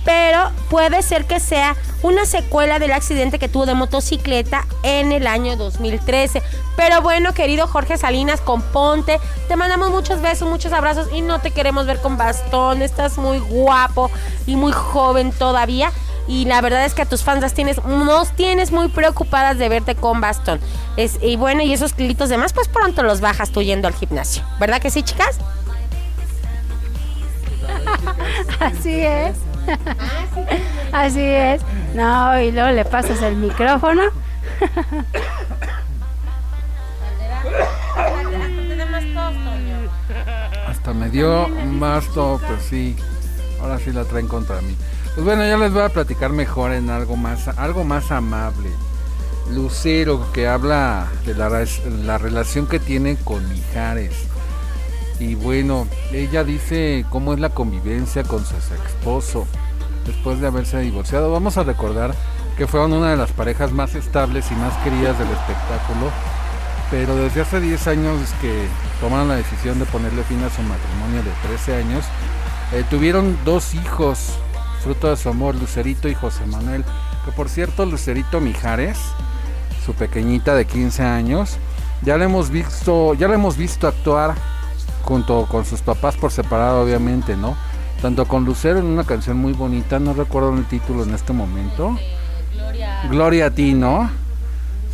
Pero puede ser que sea una secuela del accidente que tuvo de motocicleta en el año 2013. Pero bueno, querido Jorge Salinas, componte. Te mandamos muchos besos, muchos abrazos y no te queremos ver con bastón. Estás muy guapo y muy joven todavía. Y la verdad es que a tus fans las tienes, nos tienes muy preocupadas de verte con bastón. Es, y bueno, y esos kilitos de más, pues pronto los bajas tú yendo al gimnasio. ¿Verdad que sí, chicas? <laughs> Así es. Así es. No, y luego le pasas el micrófono. Hasta me dio más todo, pues sí. Ahora sí la traen contra mí. Pues bueno, ya les voy a platicar mejor en algo más, algo más amable. Lucero que habla de la, la relación que tiene con Mijares. Y bueno, ella dice cómo es la convivencia con su ex esposo después de haberse divorciado. Vamos a recordar que fueron una de las parejas más estables y más queridas del espectáculo, pero desde hace 10 años que tomaron la decisión de ponerle fin a su matrimonio de 13 años, eh, tuvieron dos hijos, fruto de su amor, Lucerito y José Manuel, que por cierto, Lucerito Mijares, su pequeñita de 15 años, ya la hemos visto, ya la hemos visto actuar junto con sus papás por separado, obviamente, ¿no? Tanto con Lucero en una canción muy bonita, no recuerdo el título en este momento. Gloria, a ti, ¿no?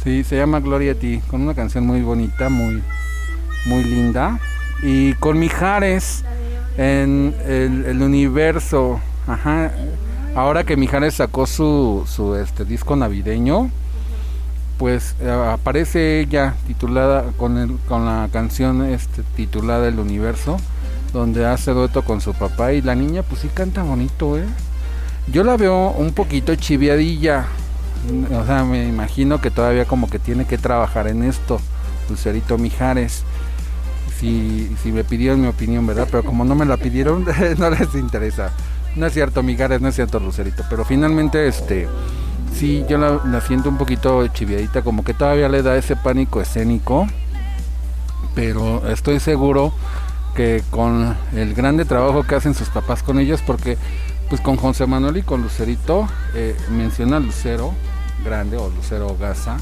Sí, se llama Gloria a ti, con una canción muy bonita, muy, muy linda. Y con Mijares en el, el universo, ajá. Ahora que Mijares sacó su, su este disco navideño, pues eh, aparece ella titulada con el, con la canción este titulada El Universo, donde hace dueto con su papá y la niña pues sí canta bonito, eh. Yo la veo un poquito chiviadilla. O sea, me imagino que todavía como que tiene que trabajar en esto, Lucerito Mijares. Si, si me pidieron mi opinión, ¿verdad? Pero como no me la pidieron, <laughs> no les interesa. No es cierto, Mijares, no es cierto, Lucerito. Pero finalmente, este, sí, yo la, siento un poquito chiviadita, como que todavía le da ese pánico escénico. Pero estoy seguro que con el grande trabajo que hacen sus papás con ellos, porque pues con José Manuel y con Lucerito, eh, menciona Lucero, grande o Lucero Gaza,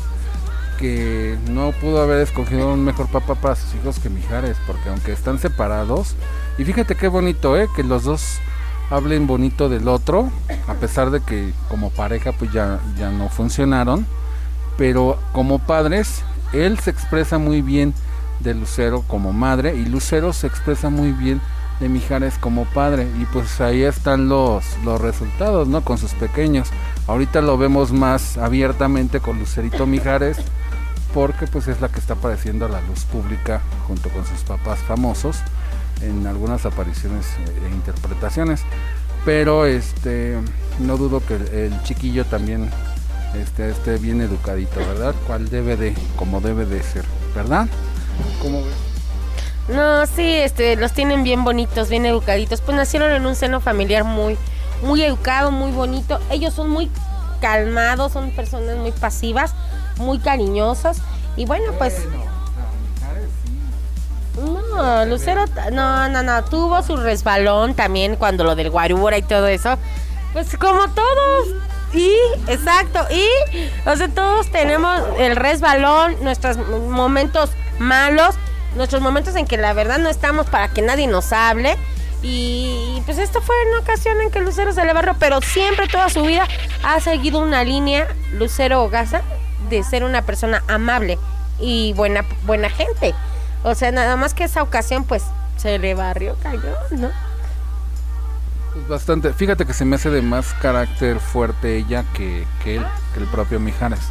que no pudo haber escogido un mejor papá para sus hijos que Mijares, porque aunque están separados, y fíjate qué bonito, eh, que los dos hablen bonito del otro, a pesar de que como pareja pues ya, ya no funcionaron, pero como padres, él se expresa muy bien de Lucero como madre y Lucero se expresa muy bien de Mijares como padre y pues ahí están los, los resultados, ¿no? Con sus pequeños. Ahorita lo vemos más abiertamente con Lucerito Mijares porque pues es la que está apareciendo a la luz pública junto con sus papás famosos en algunas apariciones e interpretaciones. Pero este no dudo que el, el chiquillo también este, esté bien educadito, ¿verdad? Cual debe de, como debe de ser, ¿verdad? ¿Cómo ves? No, sí, este, los tienen bien bonitos, bien educaditos. Pues nacieron en un seno familiar muy, muy educado, muy bonito. Ellos son muy calmados, son personas muy pasivas, muy cariñosas. Y bueno, pues no, Lucero, no, no, no, tuvo su resbalón también cuando lo del guarura y todo eso. Pues como todos. Y, exacto, y, o sea, todos tenemos el resbalón, nuestros momentos malos, nuestros momentos en que la verdad no estamos para que nadie nos hable. Y pues esta fue una ocasión en que Lucero se le barrió, pero siempre toda su vida ha seguido una línea, Lucero Gaza, de ser una persona amable y buena, buena gente. O sea, nada más que esa ocasión, pues, se le barrió, cayó, ¿no? Pues bastante. Fíjate que se me hace de más carácter fuerte ella que, que él, que el propio Mijares.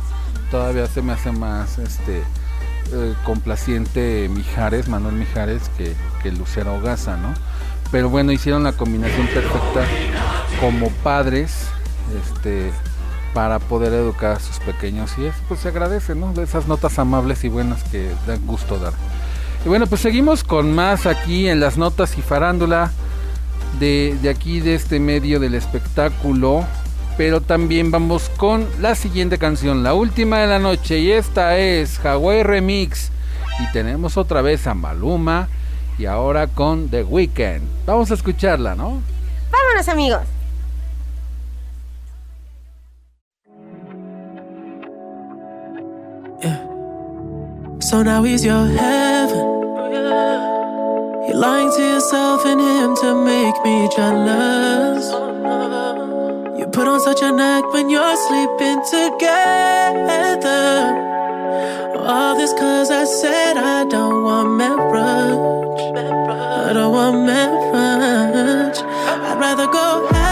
Todavía se me hace más este eh, complaciente Mijares, Manuel Mijares, que, que Lucero Gaza, ¿no? Pero bueno, hicieron la combinación perfecta como padres, este para poder educar a sus pequeños y eso pues se agradece, ¿no? De esas notas amables y buenas que dan gusto dar. Y bueno, pues seguimos con más aquí en las notas y farándula de, de aquí, de este medio del espectáculo. Pero también vamos con la siguiente canción, la última de la noche. Y esta es Hawaii Remix. Y tenemos otra vez a Maluma. Y ahora con The Weeknd. Vamos a escucharla, ¿no? Vámonos, amigos. So now he's your heaven. You're lying to yourself and him to make me jealous. You put on such an act when you're sleeping together. All this cause I said I don't want marriage. I don't want marriage. I'd rather go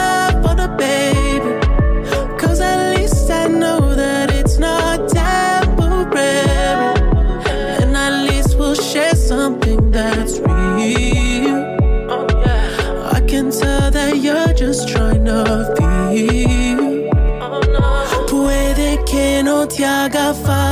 I got five.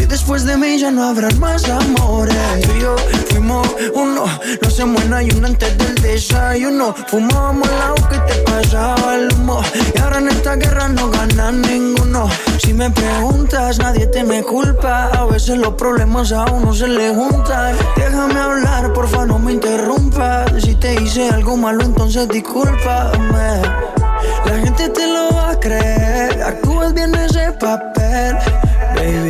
Si después de mí ya no habrán más amores. Tú y yo fuimos uno, no hacemos en ayuno antes del desayuno. Fumábamos el agua que te pasaba el humo. Y ahora en esta guerra no gana ninguno. Si me preguntas, nadie te me culpa. A veces los problemas a uno se le juntan. Déjame hablar, porfa, no me interrumpas. Si te hice algo malo, entonces discúlpame. La gente te lo va a creer. Actúas bien ese papel, baby.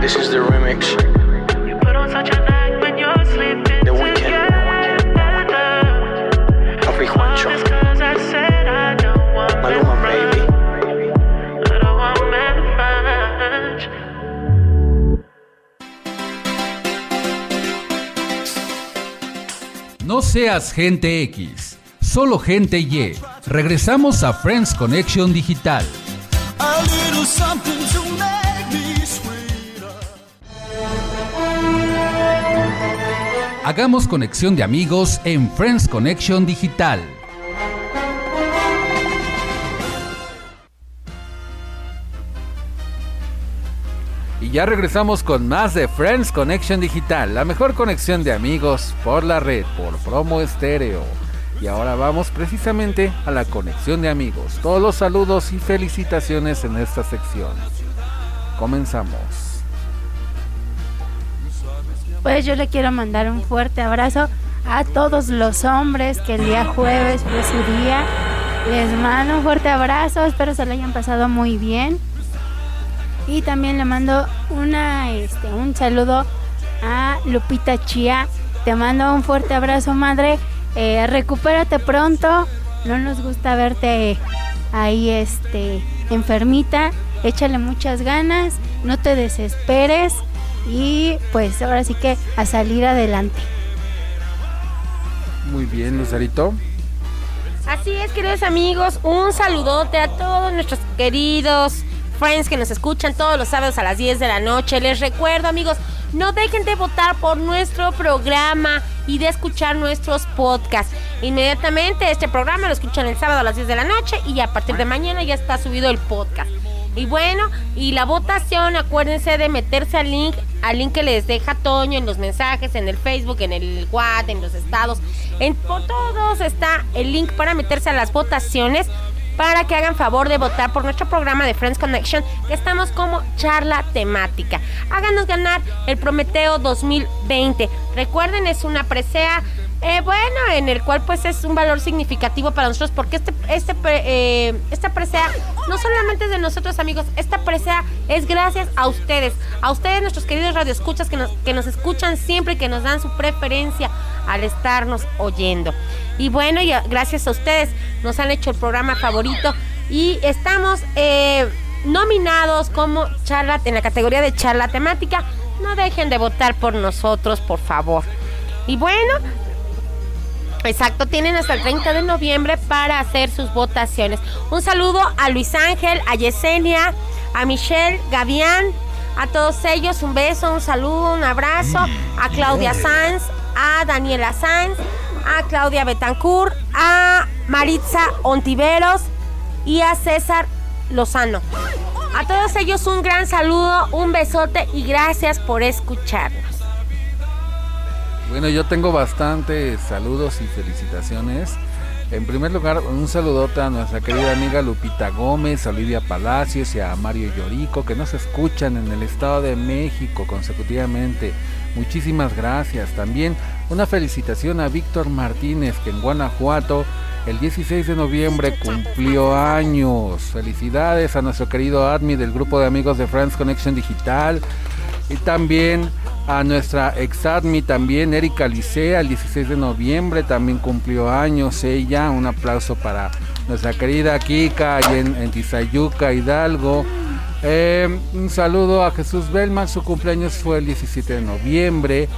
This is the remix. The weekend. Papi Juancho. Maluma, baby. No seas gente X, solo gente Y. Regresamos a Friends Connection Digital. Hagamos conexión de amigos en Friends Connection Digital. Y ya regresamos con más de Friends Connection Digital, la mejor conexión de amigos por la red, por promo estéreo. Y ahora vamos precisamente a la conexión de amigos. Todos los saludos y felicitaciones en esta sección. Comenzamos. Pues yo le quiero mandar un fuerte abrazo a todos los hombres que el día jueves fue su día. Les mando un fuerte abrazo, espero se lo hayan pasado muy bien. Y también le mando una, este, un saludo a Lupita Chía. Te mando un fuerte abrazo, madre. Eh, recupérate pronto. No nos gusta verte ahí, este, enfermita. Échale muchas ganas. No te desesperes. Y pues ahora sí que a salir adelante. Muy bien, Lucerito. Así es, queridos amigos, un saludote a todos nuestros queridos friends que nos escuchan todos los sábados a las 10 de la noche. Les recuerdo, amigos, no dejen de votar por nuestro programa y de escuchar nuestros podcasts. Inmediatamente este programa lo escuchan el sábado a las 10 de la noche y a partir de mañana ya está subido el podcast. Y bueno, y la votación, acuérdense de meterse al link, al link que les deja Toño en los mensajes, en el Facebook, en el WhatsApp, en los estados. En por todos está el link para meterse a las votaciones para que hagan favor de votar por nuestro programa de Friends Connection, que estamos como charla temática. Háganos ganar el Prometeo 2020. Recuerden, es una presea, eh, bueno, en el cual pues es un valor significativo para nosotros, porque este, este, eh, esta presea no solamente es de nosotros, amigos, esta presea es gracias a ustedes, a ustedes, nuestros queridos radioescuchas que nos, que nos escuchan siempre y que nos dan su preferencia al estarnos oyendo. Y bueno, y a- gracias a ustedes nos han hecho el programa favorito y estamos eh, nominados como charla en la categoría de charla temática. No dejen de votar por nosotros, por favor. Y bueno, Exacto, tienen hasta el 30 de noviembre para hacer sus votaciones. Un saludo a Luis Ángel, a Yesenia, a Michelle Gavián, a todos ellos un beso, un saludo, un abrazo, a Claudia Sanz, a Daniela Sanz, a Claudia Betancourt, a Maritza Ontiveros y a César Lozano. A todos ellos un gran saludo, un besote y gracias por escucharnos. Bueno, yo tengo bastantes saludos y felicitaciones. En primer lugar, un saludote a nuestra querida amiga Lupita Gómez, a Olivia Palacios y a Mario Llorico que nos escuchan en el Estado de México consecutivamente. Muchísimas gracias. También una felicitación a Víctor Martínez que en Guanajuato el 16 de noviembre cumplió años. Felicidades a nuestro querido Admi del grupo de amigos de Friends Connection Digital. Y también a nuestra ex Admi también, Erika Licea, el 16 de noviembre también cumplió años ella. Un aplauso para nuestra querida Kika y en, en Tizayuca, Hidalgo. Eh, un saludo a Jesús Belman, su cumpleaños fue el 17 de noviembre.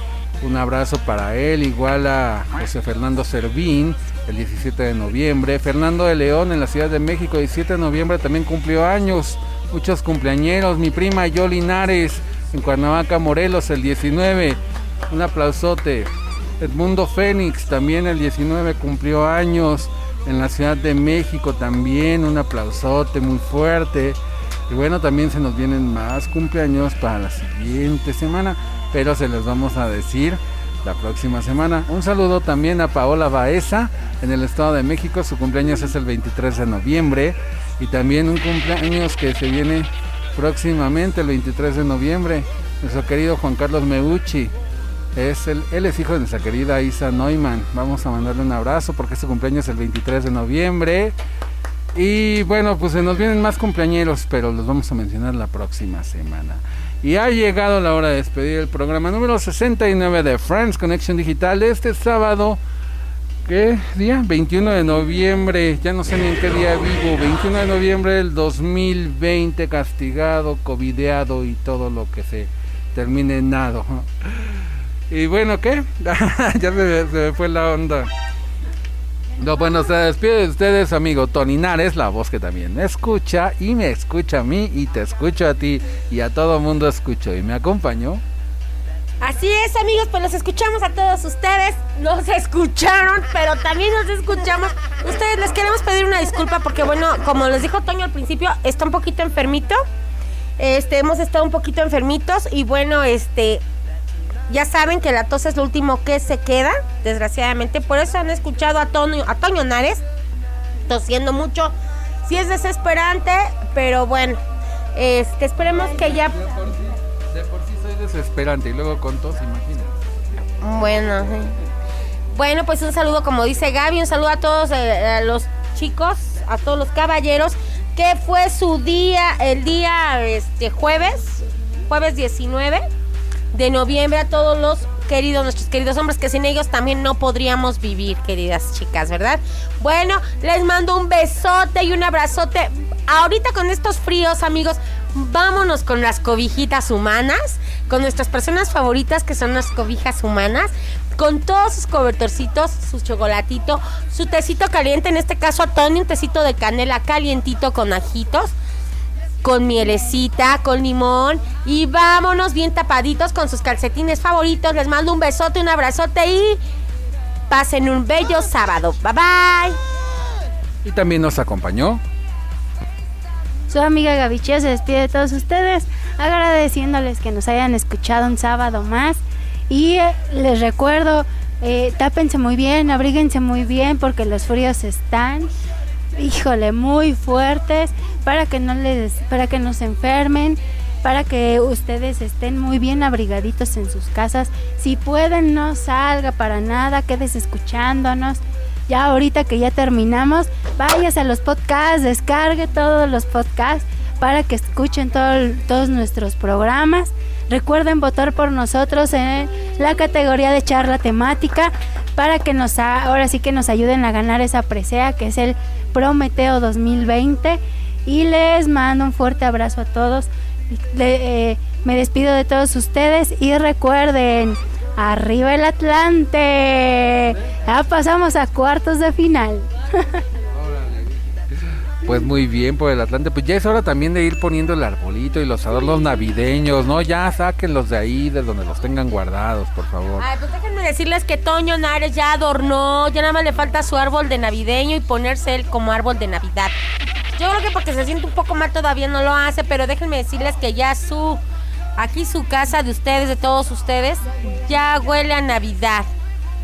Un abrazo para él, igual a José Fernando Servín, el 17 de noviembre. Fernando de León en la Ciudad de México, 17 de noviembre también cumplió años. Muchos cumpleañeros. Mi prima Yo Linares en Cuernavaca, Morelos, el 19. Un aplausote. Edmundo Fénix también el 19 cumplió años. En la Ciudad de México también un aplausote muy fuerte. Y bueno, también se nos vienen más cumpleaños para la siguiente semana, pero se los vamos a decir la próxima semana. Un saludo también a Paola Baeza en el Estado de México, su cumpleaños es el 23 de noviembre. Y también un cumpleaños que se viene próximamente, el 23 de noviembre, nuestro querido Juan Carlos Meucci. Es el, él es hijo de nuestra querida Isa Neumann. Vamos a mandarle un abrazo porque su cumpleaños es el 23 de noviembre. Y bueno, pues se nos vienen más cumpleañeros, pero los vamos a mencionar la próxima semana. Y ha llegado la hora de despedir el programa número 69 de Friends Connection Digital este sábado. ¿Qué día? 21 de noviembre, ya no sé ni en qué día vivo. 21 de noviembre del 2020, castigado, covideado y todo lo que se termine en nado. Y bueno, ¿qué? <laughs> ya se, se me fue la onda. No, bueno, se despide de ustedes, amigo Tony Nares, la voz que también me escucha y me escucha a mí y te escucho a ti y a todo mundo escucho y me acompañó. Así es, amigos, pues los escuchamos a todos ustedes. Nos escucharon, pero también nos escuchamos. Ustedes les queremos pedir una disculpa porque, bueno, como les dijo Toño al principio, está un poquito enfermito. Este, hemos estado un poquito enfermitos y bueno, este, ya saben que la tos es lo último que se queda, desgraciadamente. Por eso han escuchado a Toño, a Toño Nares tosiendo mucho. Sí es desesperante, pero bueno, este, esperemos que ya De por sí soy desesperante y luego con tos, imagínate. Bueno, sí. bueno, pues un saludo, como dice Gaby, un saludo a todos eh, a los chicos, a todos los caballeros, que fue su día, el día este jueves, jueves 19 de noviembre, a todos los queridos, nuestros queridos hombres, que sin ellos también no podríamos vivir, queridas chicas, ¿verdad? Bueno, les mando un besote y un abrazote. Ahorita con estos fríos, amigos, vámonos con las cobijitas humanas, con nuestras personas favoritas que son las cobijas humanas, con todos sus cobertorcitos, su chocolatito, su tecito caliente, en este caso a Tony, un tecito de canela calientito con ajitos con mielecita, con limón y vámonos bien tapaditos con sus calcetines favoritos. Les mando un besote, un abrazote y pasen un bello sábado. Bye bye. Y también nos acompañó. Su amiga Gavichia se despide de todos ustedes, agradeciéndoles que nos hayan escuchado un sábado más. Y eh, les recuerdo, eh, tápense muy bien, abríguense muy bien, porque los fríos están, híjole, muy fuertes, para que no les, para que no se enfermen, para que ustedes estén muy bien abrigaditos en sus casas. Si pueden, no salga para nada, quédese escuchándonos. Ya ahorita que ya terminamos, váyase a los podcasts, descargue todos los podcasts para que escuchen todo- todos nuestros programas. Recuerden votar por nosotros en la categoría de charla temática para que nos ahora sí que nos ayuden a ganar esa presea que es el Prometeo 2020 y les mando un fuerte abrazo a todos. Eh, me despido de todos ustedes y recuerden, arriba el Atlante. Ya pasamos a cuartos de final. <laughs> Pues muy bien por el Atlante. Pues ya es hora también de ir poniendo el arbolito y los adornos navideños, ¿no? Ya sáquenlos de ahí, de donde los tengan guardados, por favor. Ay, pues déjenme decirles que Toño Nares ya adornó, ya nada más le falta su árbol de navideño y ponerse él como árbol de Navidad. Yo creo que porque se siente un poco mal todavía no lo hace, pero déjenme decirles que ya su, aquí su casa de ustedes, de todos ustedes, ya huele a Navidad.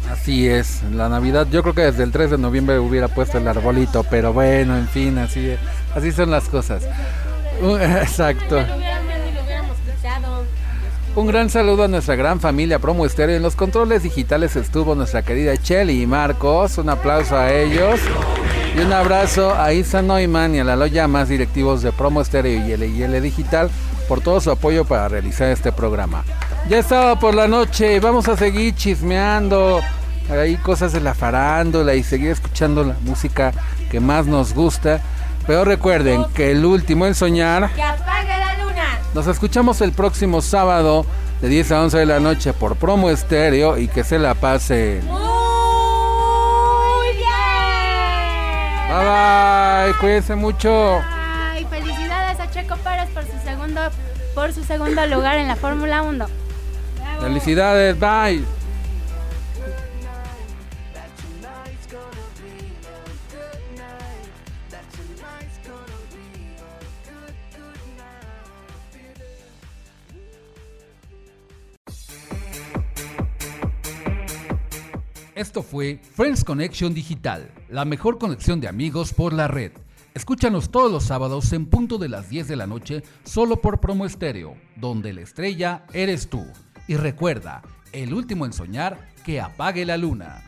Así es, la Navidad, yo creo que desde el 3 de noviembre hubiera puesto el arbolito, pero bueno, en fin, así, así son las cosas. Uh, <laughs> Exacto. Un gran saludo a nuestra gran familia Promo Estéreo. En los controles digitales estuvo nuestra querida Chelly y Marcos. Un aplauso a ellos. Y un abrazo a Isa Neumann y a Lalo Llamas, directivos de Promo Estéreo y LIL Digital, por todo su apoyo para realizar este programa. Ya estaba por la noche, vamos a seguir chismeando. Hay cosas de la farándula y seguir escuchando la música que más nos gusta. Pero recuerden que el último en soñar ¡Que apague la luna! nos escuchamos el próximo sábado de 10 a 11 de la noche por promo estéreo y que se la pasen. ¡Muy bien! Bye bye, cuídense mucho. Ay, felicidades a Checo Pérez por su segundo, por su segundo lugar en la Fórmula 1. Felicidades, bye. Esto fue Friends Connection Digital, la mejor conexión de amigos por la red. Escúchanos todos los sábados en punto de las 10 de la noche solo por Promo Estéreo, donde la estrella eres tú. Y recuerda, el último en soñar, que apague la luna.